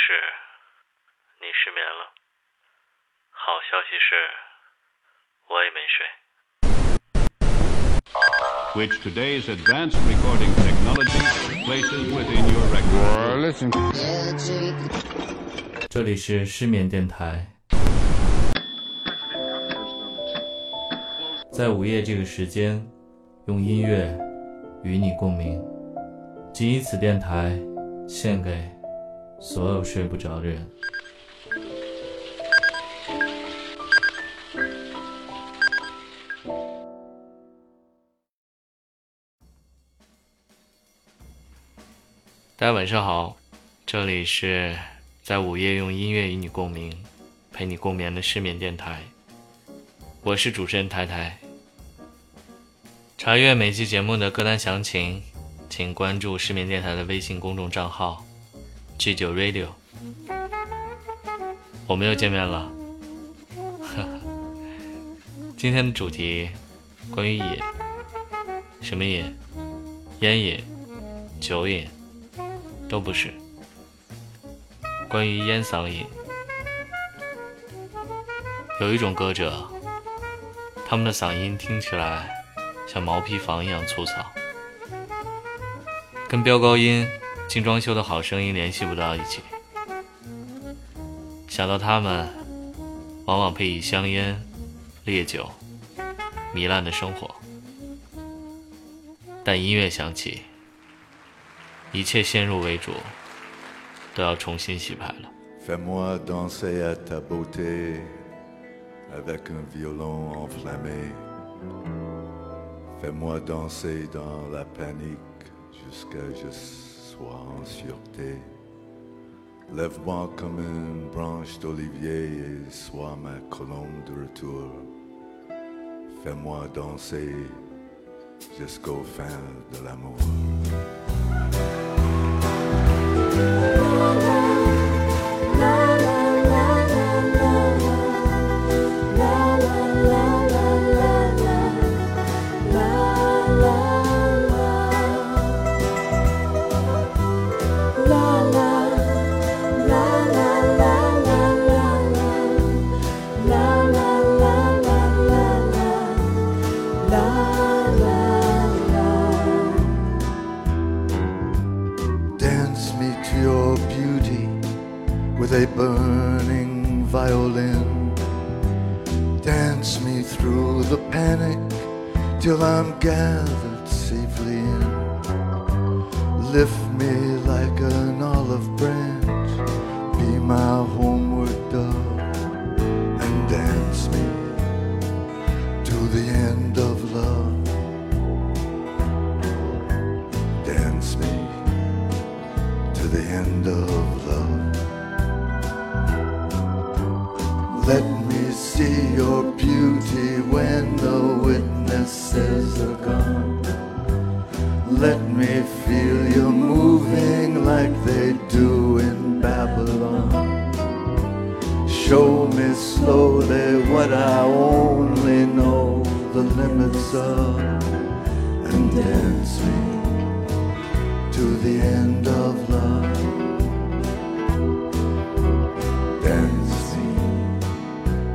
息是，你失眠了。好消息是，我也没睡。which today's advanced recording technology places within your record. Listen. 这里是失眠电台，在午夜这个时间，用音乐与你共鸣。仅以此电台献给所有睡不着的人。大家晚上好，这里是在午夜用音乐与你共鸣，陪你共眠的失眠电台。我是主持人台台。查阅每期节目的歌单详情，请关注失眠电台的微信公众账号 G 九 Radio。我们又见面了，今天的主题关于瘾，什么瘾？烟瘾、酒瘾。都不是。关于烟嗓瘾，有一种歌者，他们的嗓音听起来像毛坯房一样粗糙，跟飙高音、精装修的好声音联系不到一起。想到他们，往往配以香烟、烈酒、糜烂的生活，但音乐响起。一切先入为主，都要重新洗牌了。Sois en sûreté. Lève-moi comme une branche d'olivier et sois ma colombe de retour. Fais-moi danser jusqu'au fin de l'amour. Show me slowly what I only know the limits of, and dance me to the end of love. Dance me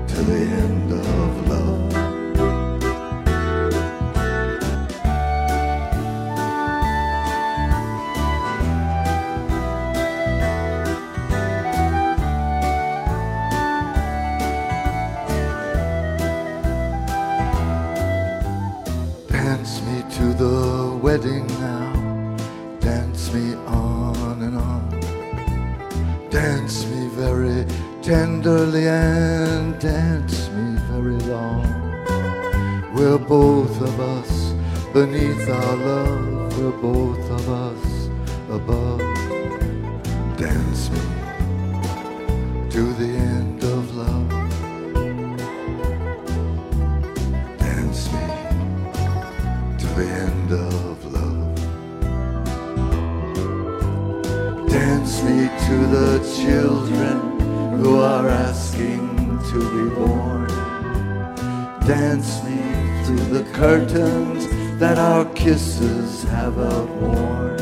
to the end through the curtains that our kisses have outworn.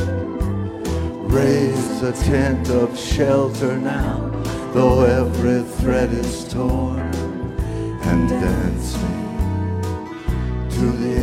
raise a tent of shelter now, though every thread is torn, and dance me to the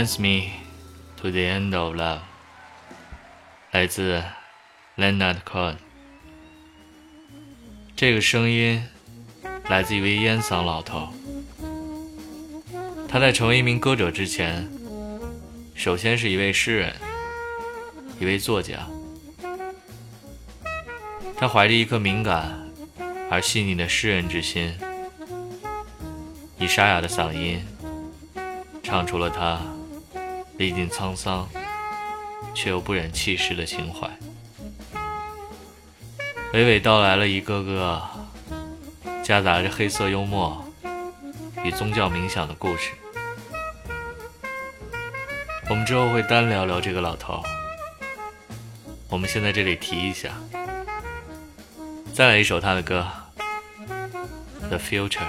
Dance Me to the End of Love，来自 Leonard Cohen。这个声音来自一位烟嗓老头。他在成为一名歌者之前，首先是一位诗人，一位作家。他怀着一颗敏感而细腻的诗人之心，以沙哑的嗓音，唱出了他历尽沧桑却又不忍弃世的情怀，娓娓道来了一个个夹杂着黑色幽默与宗教冥想的故事。我们之后会单聊聊这个老头，我们先在这里提一下。再来一首他的歌，《The Future》。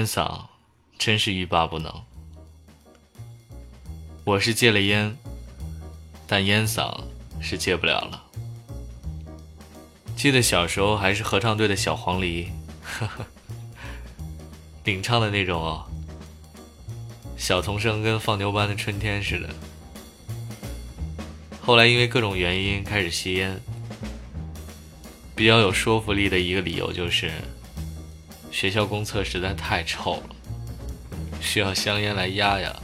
烟嗓真是欲罢不能。我是戒了烟，但烟嗓是戒不了了。记得小时候还是合唱队的小黄鹂，呵呵，领唱的那种哦，小童声跟放牛班的春天似的。后来因为各种原因开始吸烟，比较有说服力的一个理由就是，学校公厕实在太臭了，需要香烟来压压。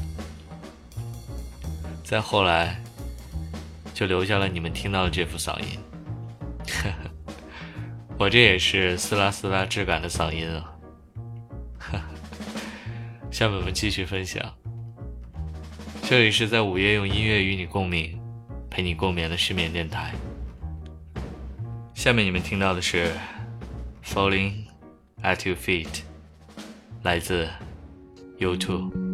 再后来，就留下了你们听到的这副嗓音。我这也是撕拉撕拉质感的嗓音啊。下面我们继续分享，这里是，在午夜用音乐与你共鸣，陪你共眠的失眠电台。下面你们听到的是，falling。at your feet，来自 YouTube。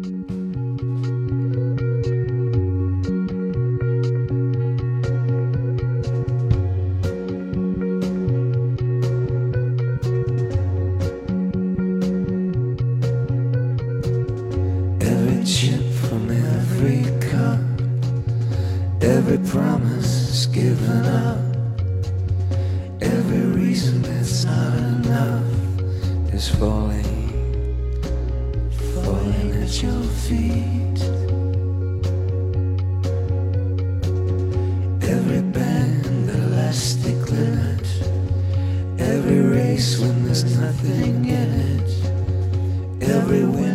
nothing in it. Everywhere.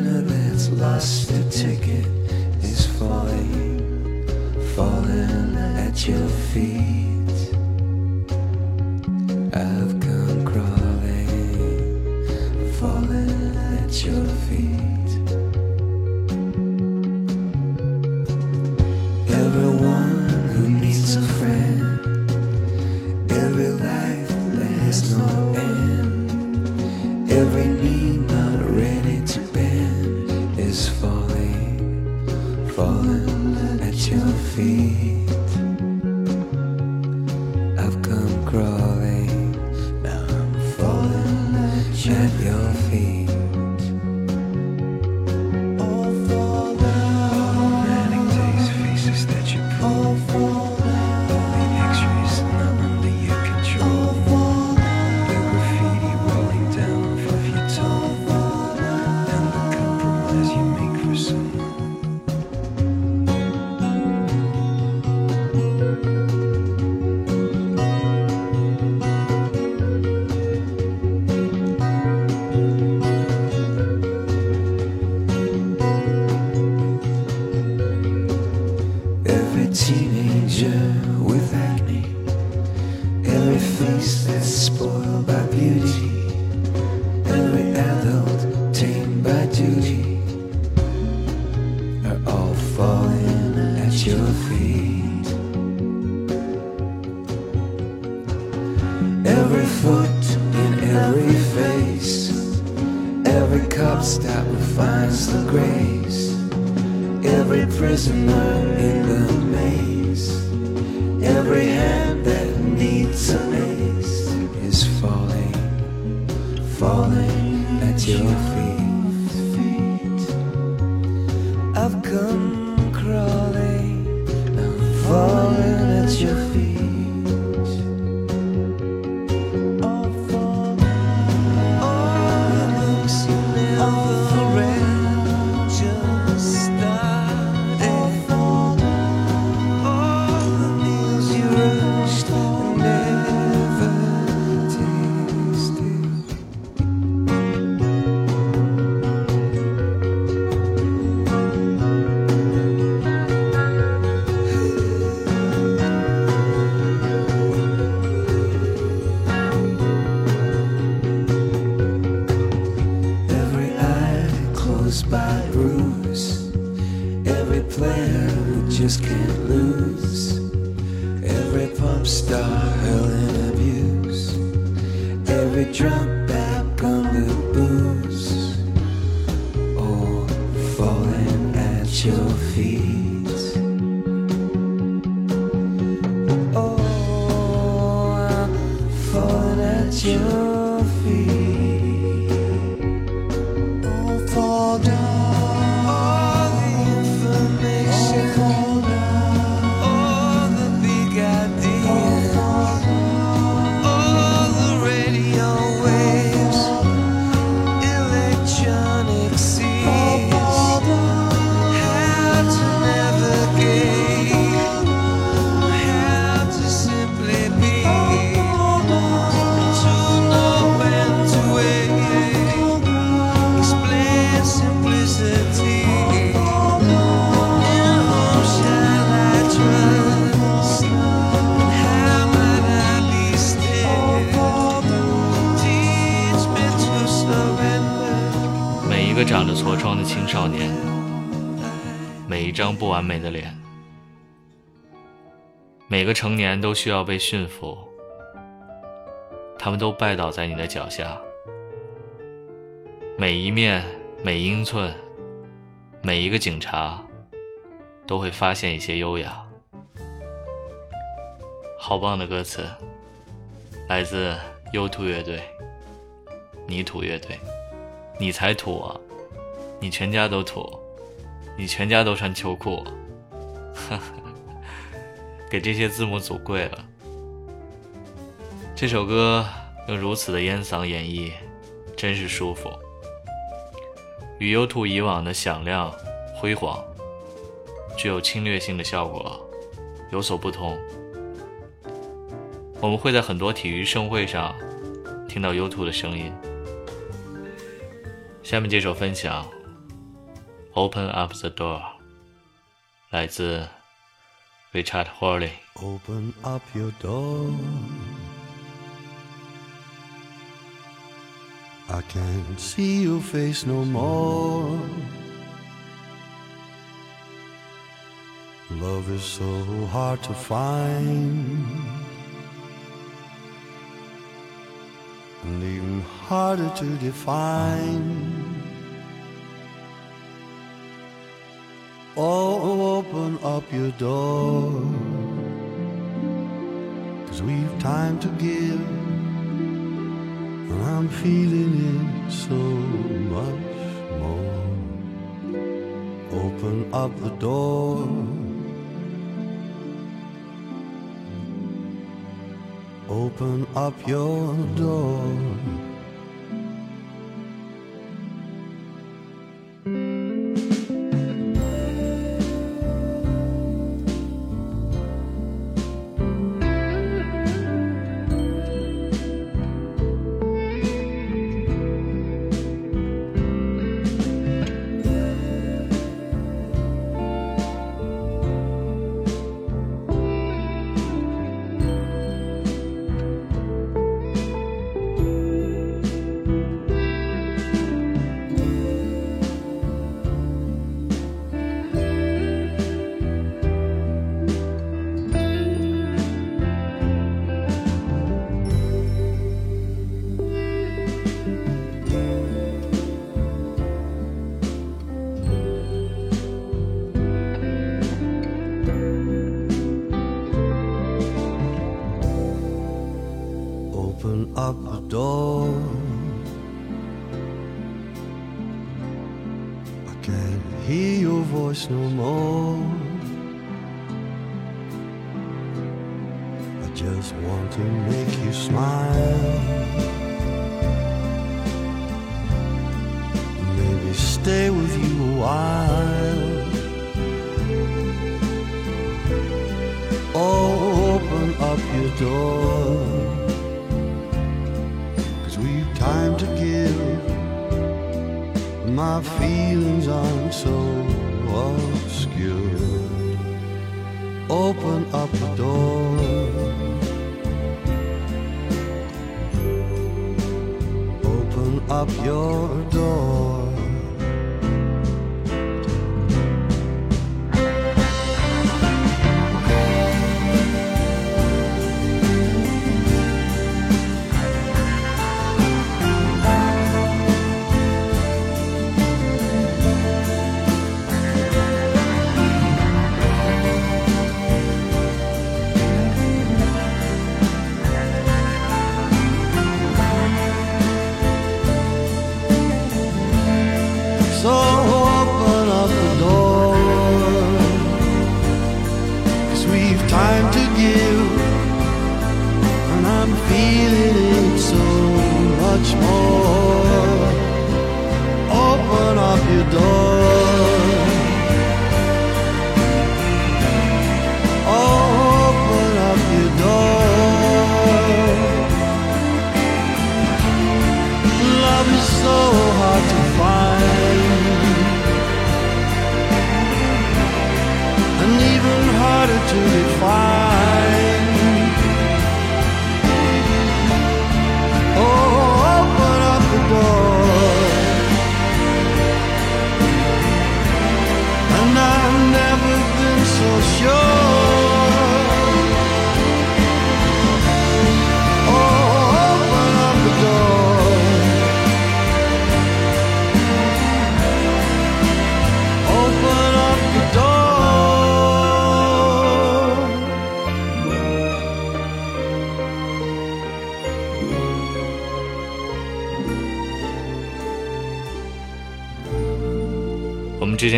青少年，每一张不完美的脸，每个成年都需要被驯服，他们都拜倒在你的脚下，每一面、每英寸、每一个警察，都会发现一些优雅。好棒的歌词，来自 U2 乐队，泥土乐队，你才土啊！你全家都土，你全家都穿秋裤，哈哈，给这些字母组跪了。这首歌用如此的烟嗓演绎，真是舒服。与 U2 以往的响亮、辉煌、具有侵略性的效果有所不同。我们会在很多体育盛会上听到 U2 的声音。下面这首分享。Open up the door，来自 Richard Hawley。Open up your door. I can't see your face no more. Love is so hard to find, and even harder to define. Oh, open up your door. Cause we've time to give. And I'm feeling it so much more. Open up the door. Open up your door.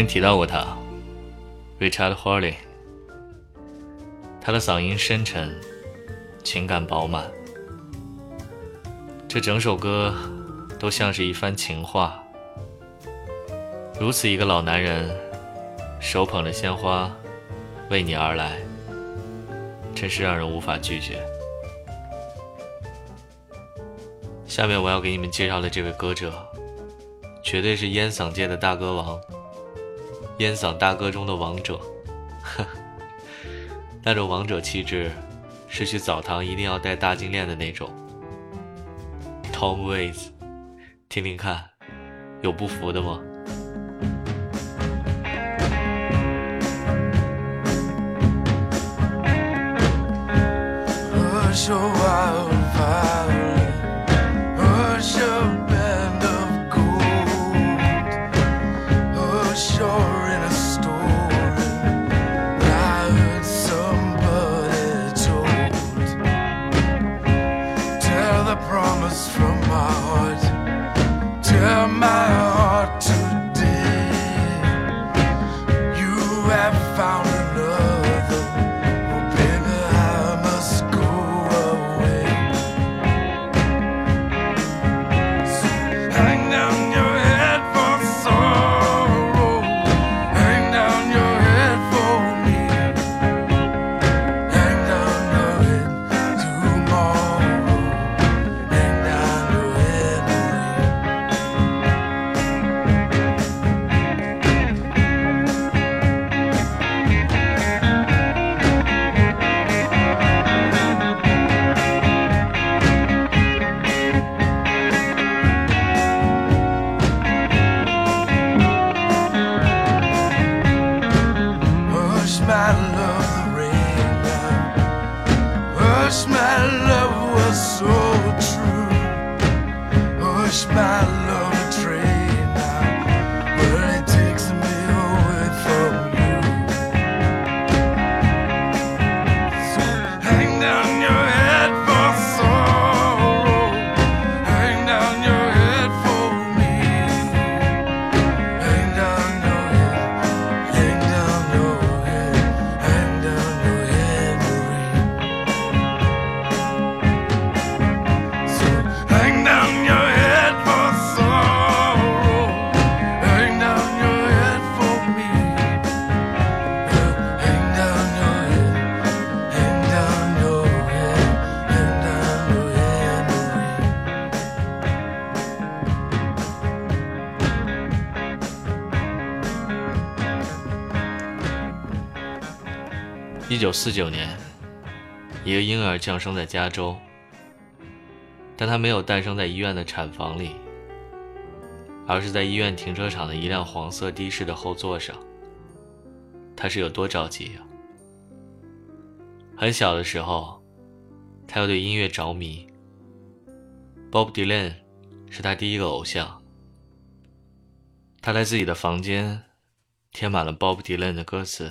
前提到过他，Richard Hawley。他的嗓音深沉，情感饱满，这整首歌都像是一番情话。如此一个老男人，手捧着鲜花，为你而来，真是让人无法拒绝。下面我要给你们介绍的这位歌者，绝对是烟嗓界的大歌王，烟嗓大哥中的王者，呵。那种王者气质，是去澡堂一定要戴大金链的那种。Tom Waits，听听看，有不服的吗？Hush, a wild wish my 九四九年，一个婴儿降生在加州，但他没有诞生在医院的产房里，而是在医院停车场的一辆黄色的士的后座上。他是有多着急呀、很小的时候，他又对音乐着迷。Bob Dylan 是他第一个偶像。他在自己的房间贴满了 Bob Dylan 的歌词。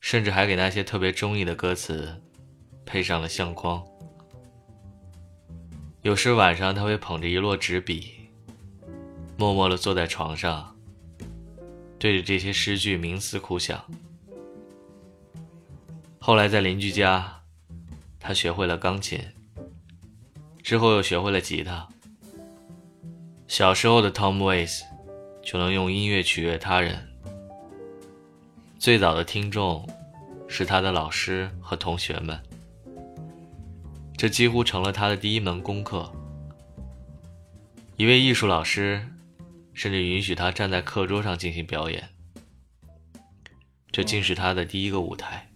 甚至还给那些特别中意的歌词配上了相框。有时晚上他会捧着一摞纸笔，默默地坐在床上，对着这些诗句冥思苦想。后来在邻居家，他学会了钢琴，之后又学会了吉他。小时候的 Tom Waits 就能用音乐取悦他人。最早的听众是他的老师和同学们，这几乎成了他的第一门功课。一位艺术老师甚至允许他站在课桌上进行表演，这竟是他的第一个舞台。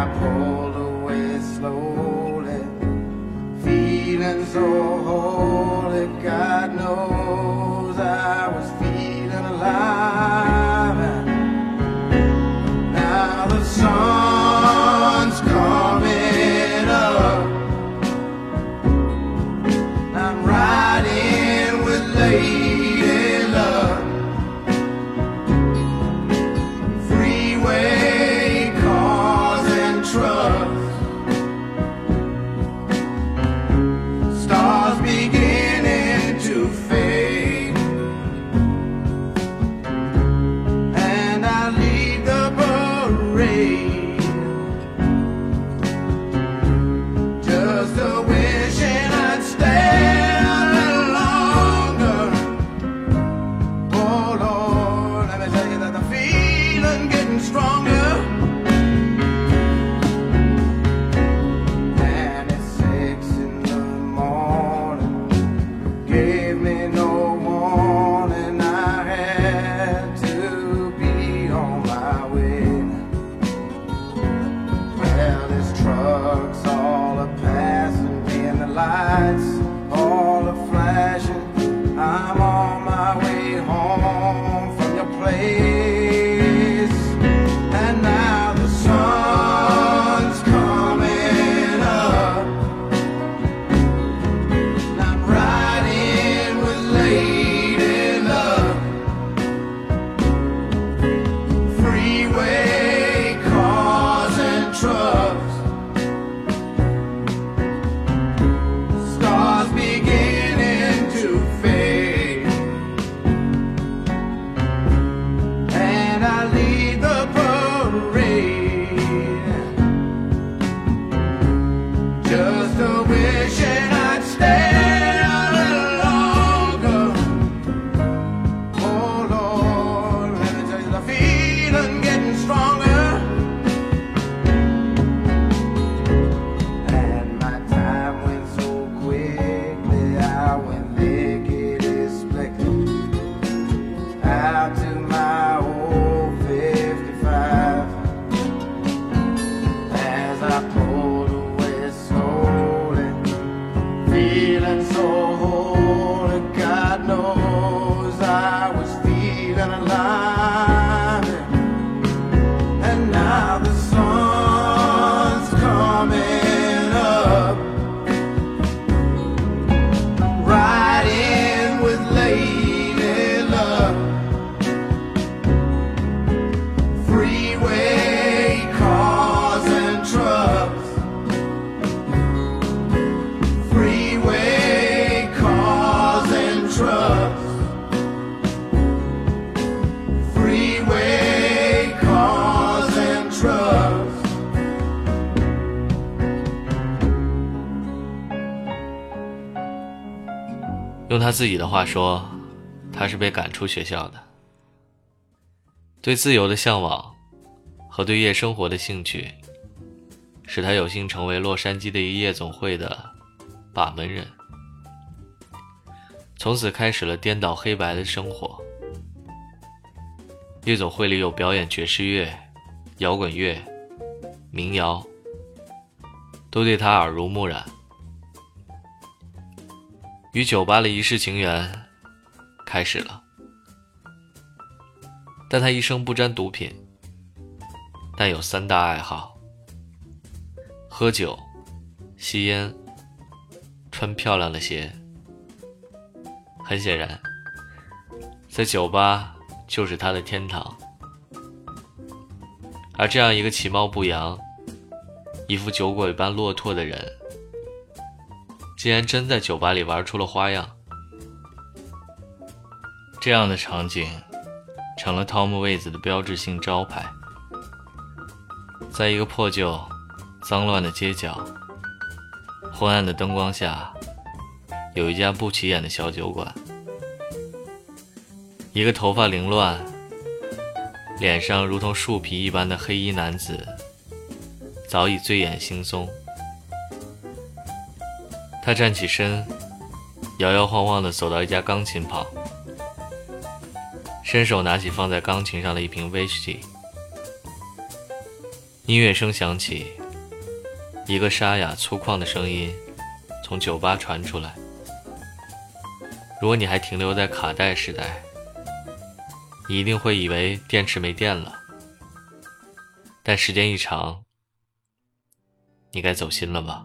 I pulled away slowly, feeling so holy, God knows lights 用他自己的话说，他是被赶出学校的。对自由的向往和对夜生活的兴趣，使他有幸成为洛杉矶的一夜总会的把门人。从此开始了颠倒黑白的生活。夜总会里有表演爵士乐、摇滚乐、民谣，都对他耳濡目染。与酒吧的一世情缘开始了，但他一生不沾毒品，但有三大爱好：喝酒、吸烟、穿漂亮的鞋。很显然，在酒吧就是他的天堂。而这样一个其貌不扬、一副酒鬼般落拓的人，竟然真在酒吧里玩出了花样。这样的场景成了 Tom Waits 的标志性招牌。在一个破旧、脏乱的街角，昏暗的灯光下，有一家不起眼的小酒馆。一个头发凌乱、脸上如同树皮一般的黑衣男子，早已醉眼惺忪。他站起身，摇摇晃晃地走到一家钢琴旁，伸手拿起放在钢琴上的一瓶威士忌。音乐声响起，一个沙哑粗犷的声音从酒吧传出来。如果你还停留在卡带时代，你一定会以为电池没电了。但时间一长，你该走心了吧？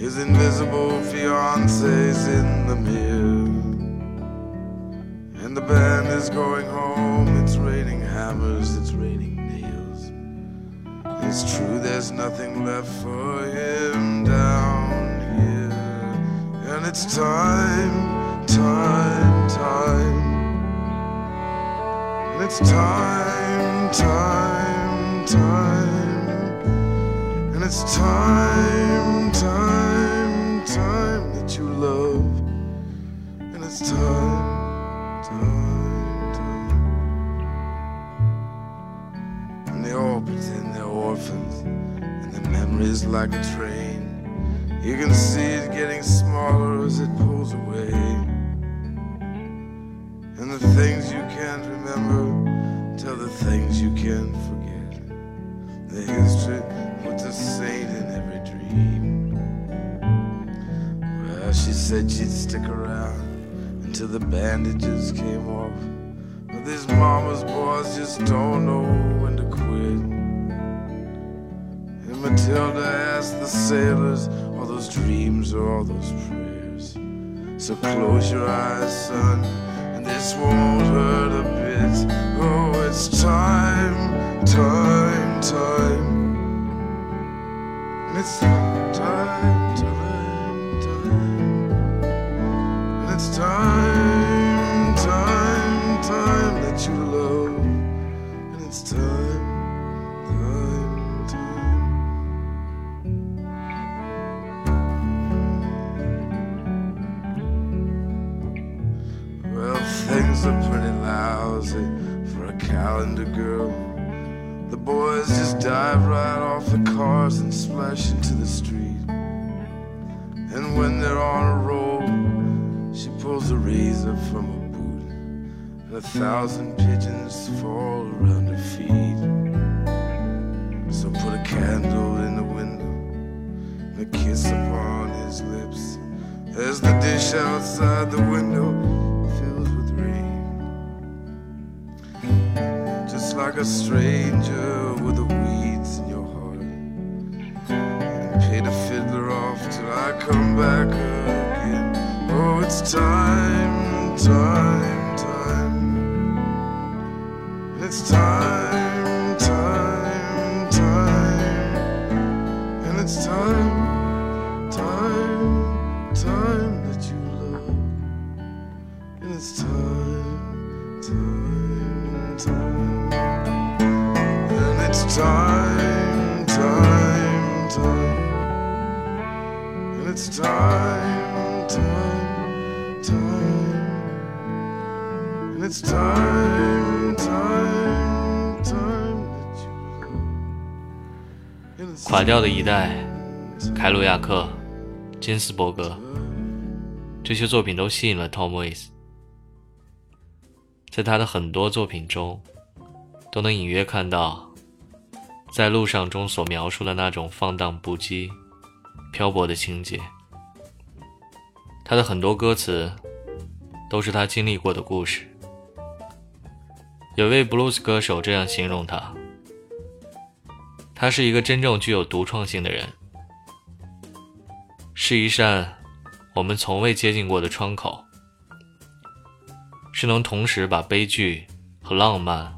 His invisible fiance's in the mirror. And the band is going home. It's raining hammers, it's raining nails. it's true, there's nothing left for him down here. And it's time, time, time. And it's time, time, time. And it's time, time, time that you love. And it's time, time, time. And they all pretend they're orphans. And the memory's like a train. You can see it getting smaller as it pulls or all those prayers. So close your eyes, son, and this won't hurt a bit. Oh, it's time, time, time. And it's time. Thousand pigeons fall around her feet. So put a candle in the window, and a kiss upon his lips, as the dish outside the window fills with rain. Just like a stranger with the weeds in your heart and pay the fiddler off till I come back again. Oh, it's time, time, time. 垮掉的一代，凯鲁亚克、金斯伯格，这些作品都吸引了 Tom Waits。在他的很多作品中，都能隐约看到在路上中所描述的那种放荡不羁、漂泊的情节。他的很多歌词都是他经历过的故事。有位布鲁斯歌手这样形容他：他是一个真正具有独创性的人，是一扇我们从未接近过的窗口，是能同时把悲剧和浪漫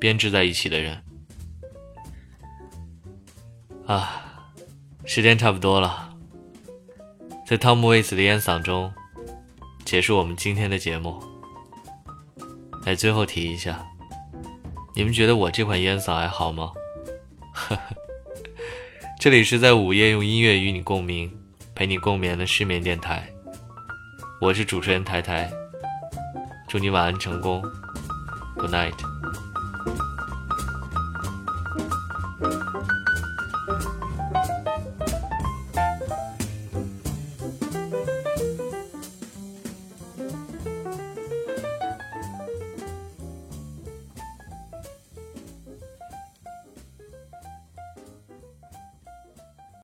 编织在一起的人。啊，时间差不多了，在汤姆·威斯的烟嗓中结束我们今天的节目。来，最后提一下，你们觉得我这款烟嗓还好吗？这里是在午夜用音乐与你共鸣，陪你共眠的失眠电台。我是主持人台台，祝你晚安成功，Good night。